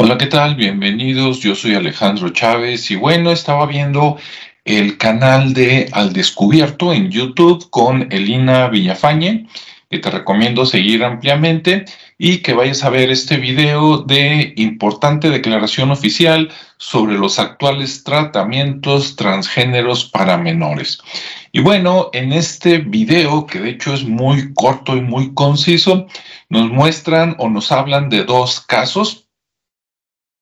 Hola, ¿qué tal? Bienvenidos. Yo soy Alejandro Chávez y bueno, estaba viendo el canal de Al Descubierto en YouTube con Elina Villafañe, que te recomiendo seguir ampliamente y que vayas a ver este video de importante declaración oficial sobre los actuales tratamientos transgéneros para menores. Y bueno, en este video, que de hecho es muy corto y muy conciso, nos muestran o nos hablan de dos casos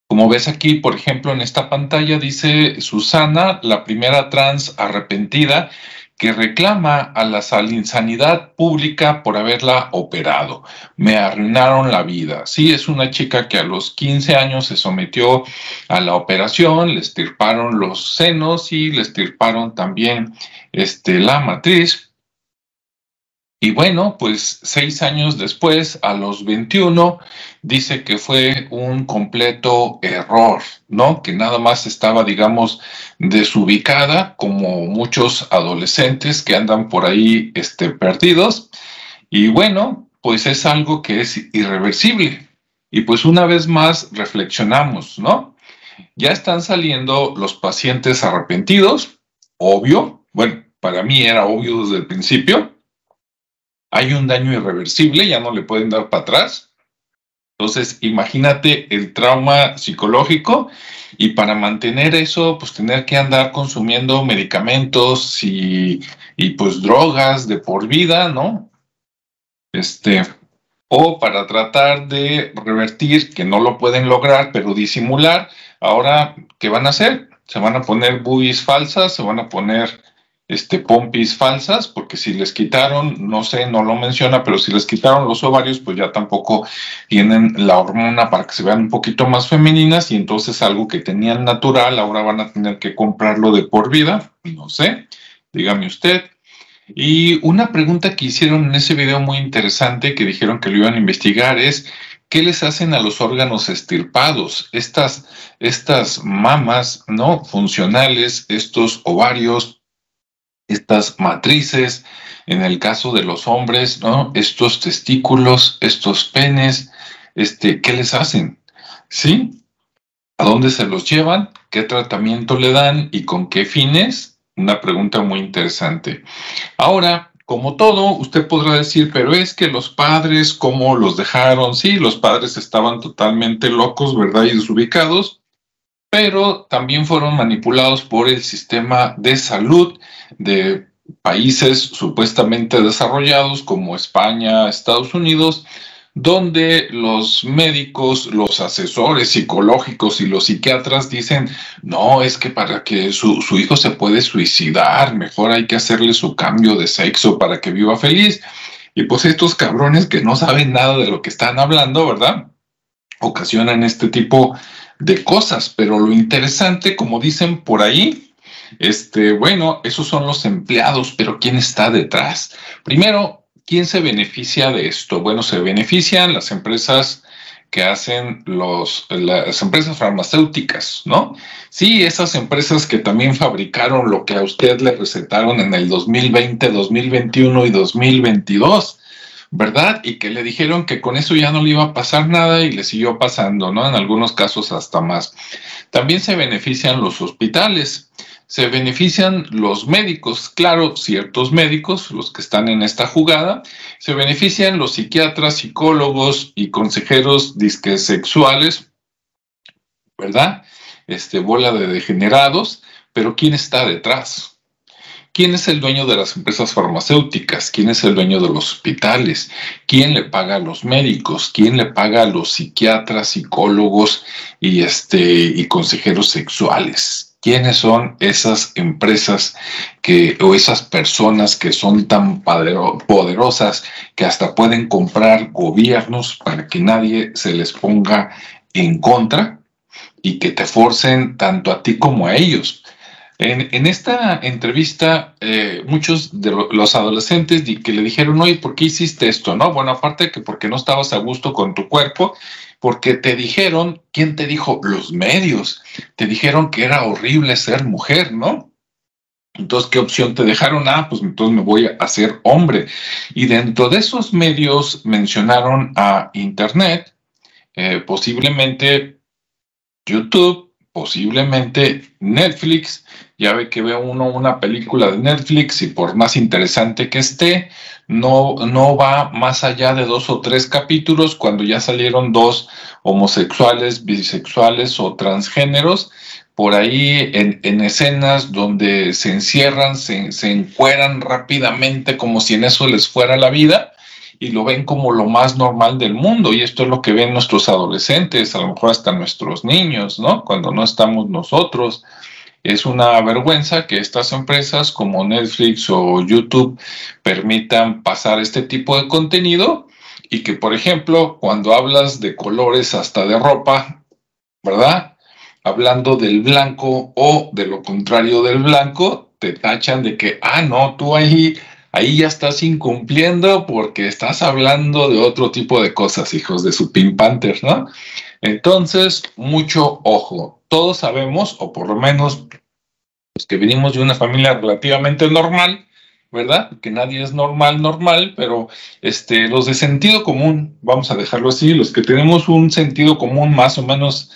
como ves aquí, por ejemplo, en esta pantalla dice Susana, la primera trans arrepentida, que reclama a la sanidad pública por haberla operado. Me arruinaron la vida. Sí, es una chica que a los 15 años se sometió a la operación, le estirparon los senos y le estirparon también este, la matriz y bueno, pues seis años después, a los 21, dice que fue un completo error, ¿no? Que nada más estaba, digamos, desubicada, como muchos adolescentes que andan por ahí este, perdidos. Y bueno, pues es algo que es irreversible. Y pues una vez más reflexionamos, ¿no? Ya están saliendo los pacientes arrepentidos, obvio. Bueno, para mí era obvio desde el principio hay un daño irreversible, ya no le pueden dar para atrás. Entonces, imagínate el trauma psicológico y para mantener eso, pues tener que andar consumiendo medicamentos y, y pues drogas de por vida, ¿no? Este, o para tratar de revertir, que no lo pueden lograr, pero disimular, ahora, ¿qué van a hacer? Se van a poner boobies falsas, se van a poner este, pompis falsas, porque si les quitaron, no sé, no lo menciona, pero si les quitaron los ovarios, pues ya tampoco tienen la hormona para que se vean un poquito más femeninas y entonces algo que tenían natural, ahora van a tener que comprarlo de por vida, no sé, dígame usted. Y una pregunta que hicieron en ese video muy interesante que dijeron que lo iban a investigar es, ¿qué les hacen a los órganos estirpados? Estas, estas mamas, ¿no? Funcionales, estos ovarios, estas matrices, en el caso de los hombres, ¿no? Estos testículos, estos penes, este, ¿qué les hacen? ¿Sí? ¿A dónde se los llevan? ¿Qué tratamiento le dan y con qué fines? Una pregunta muy interesante. Ahora, como todo, usted podrá decir, pero es que los padres, ¿cómo los dejaron? Sí, los padres estaban totalmente locos, ¿verdad? Y desubicados, pero también fueron manipulados por el sistema de salud de países supuestamente desarrollados como España, Estados Unidos, donde los médicos, los asesores psicológicos y los psiquiatras dicen, no, es que para que su, hijo se puede suicidar, mejor hay que hacerle su cambio de sexo para que viva feliz. Y pues estos cabrones que no saben nada de lo que están hablando, ¿verdad? Ocasionan este tipo de cosas, pero lo interesante, como dicen por ahí, este, bueno, esos son los empleados, pero ¿quién está detrás? Primero, ¿quién se beneficia de esto? Bueno, se benefician las empresas que hacen los, las empresas farmacéuticas, ¿no? Sí, esas empresas que también fabricaron lo que a usted le recetaron en el 2020, 2021 y 2022, ¿verdad? Y que le dijeron que con eso ya no le iba a pasar nada y le siguió pasando, ¿no? En algunos casos hasta más. También se benefician los hospitales se benefician los médicos, claro, ciertos médicos, los que están en esta jugada, se benefician los psiquiatras, psicólogos y consejeros disques sexuales, ¿verdad? Este bola de degenerados, pero ¿quién está detrás? ¿Quién es el dueño de las empresas farmacéuticas? ¿Quién es el dueño de los hospitales? ¿Quién le paga a los médicos? ¿Quién le paga a los psiquiatras, psicólogos y, este, y consejeros sexuales? quiénes son esas empresas que, o esas personas que son tan poderosas que hasta pueden comprar gobiernos para que nadie se les ponga en contra y que te forcen tanto a ti como a ellos. En, esta entrevista, eh, muchos de los adolescentes que le dijeron, oye, ¿por qué hiciste esto? No, bueno, aparte que porque no estabas a gusto con tu cuerpo, porque te dijeron, ¿quién te dijo? Los medios. Te dijeron que era horrible ser mujer, ¿no? Entonces, ¿qué opción te dejaron? Ah, pues entonces me voy a hacer hombre. Y dentro de esos medios mencionaron a Internet, eh, posiblemente YouTube, posiblemente Netflix. Ya ve que ve uno una película de Netflix y por más interesante que esté, no, no va más allá de dos o tres capítulos cuando ya salieron dos homosexuales, bisexuales o transgéneros por ahí en, escenas donde se encierran, se, se encueran rápidamente como si en eso les fuera la vida y lo ven como lo más normal del mundo. Y esto es lo que ven nuestros adolescentes, a lo mejor hasta nuestros niños, ¿no? Cuando no estamos nosotros. Es una vergüenza que estas empresas como Netflix o YouTube permitan pasar este tipo de contenido y que, por ejemplo, cuando hablas de colores hasta de ropa, ¿verdad? hablando del blanco o de lo contrario del blanco, te tachan de que, ah, no, tú ahí, ahí ya estás incumpliendo porque estás hablando de otro tipo de cosas, hijos de su Pink ¿no? Entonces, mucho ojo. Todos sabemos, o por lo menos los que venimos de una familia relativamente normal, ¿verdad? Que nadie es normal, normal, pero este, los de sentido común, vamos a dejarlo así, los que tenemos un sentido común más o menos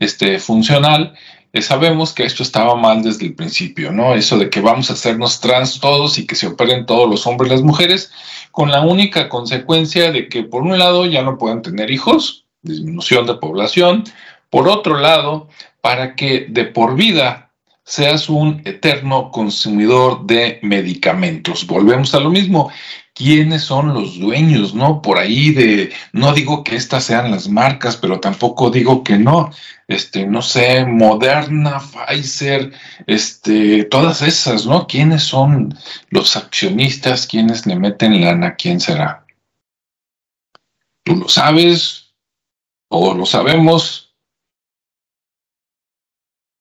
este, funcional, sabemos que esto estaba mal desde el principio, ¿no? Eso de que vamos a hacernos trans todos y que se operen todos los hombres y las mujeres, con la única consecuencia de que por un lado ya no puedan tener hijos, disminución de población, por otro lado, para que de por vida seas un eterno consumidor de medicamentos. Volvemos a lo mismo quiénes son los dueños, ¿no? Por ahí de, no digo que estas sean las marcas, pero tampoco digo que no, este, no sé, Moderna, Pfizer, este, todas esas, ¿no? ¿Quiénes son los accionistas? ¿Quiénes le meten lana? ¿Quién será? ¿Tú lo sabes? ¿O lo sabemos?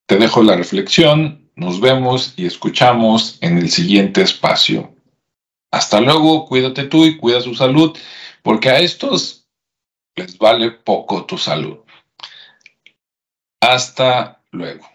Te dejo la reflexión, nos vemos y escuchamos en el siguiente espacio. Hasta luego, cuídate tú y cuida su salud, porque a estos les vale poco tu salud. Hasta luego.